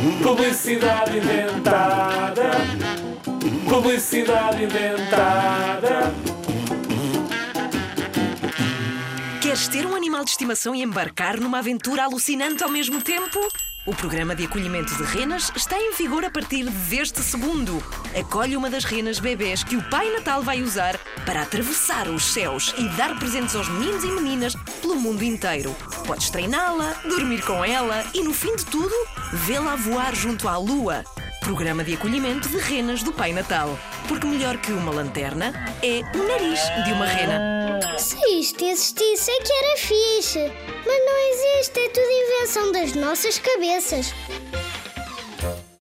Publicidade inventada. Publicidade inventada. Queres ter um animal de estimação e embarcar numa aventura alucinante ao mesmo tempo? O programa de acolhimento de renas está em vigor a partir deste segundo. Acolhe uma das renas bebês que o Pai Natal vai usar para atravessar os céus e dar presentes aos meninos e meninas pelo mundo inteiro. Podes treiná-la, dormir com ela e, no fim de tudo, vê-la voar junto à lua. Programa de acolhimento de renas do Pai Natal. Porque melhor que uma lanterna é o nariz de uma rena. Se isto existisse é que era fixe. Mas não existe, invenção das nossas cabeças.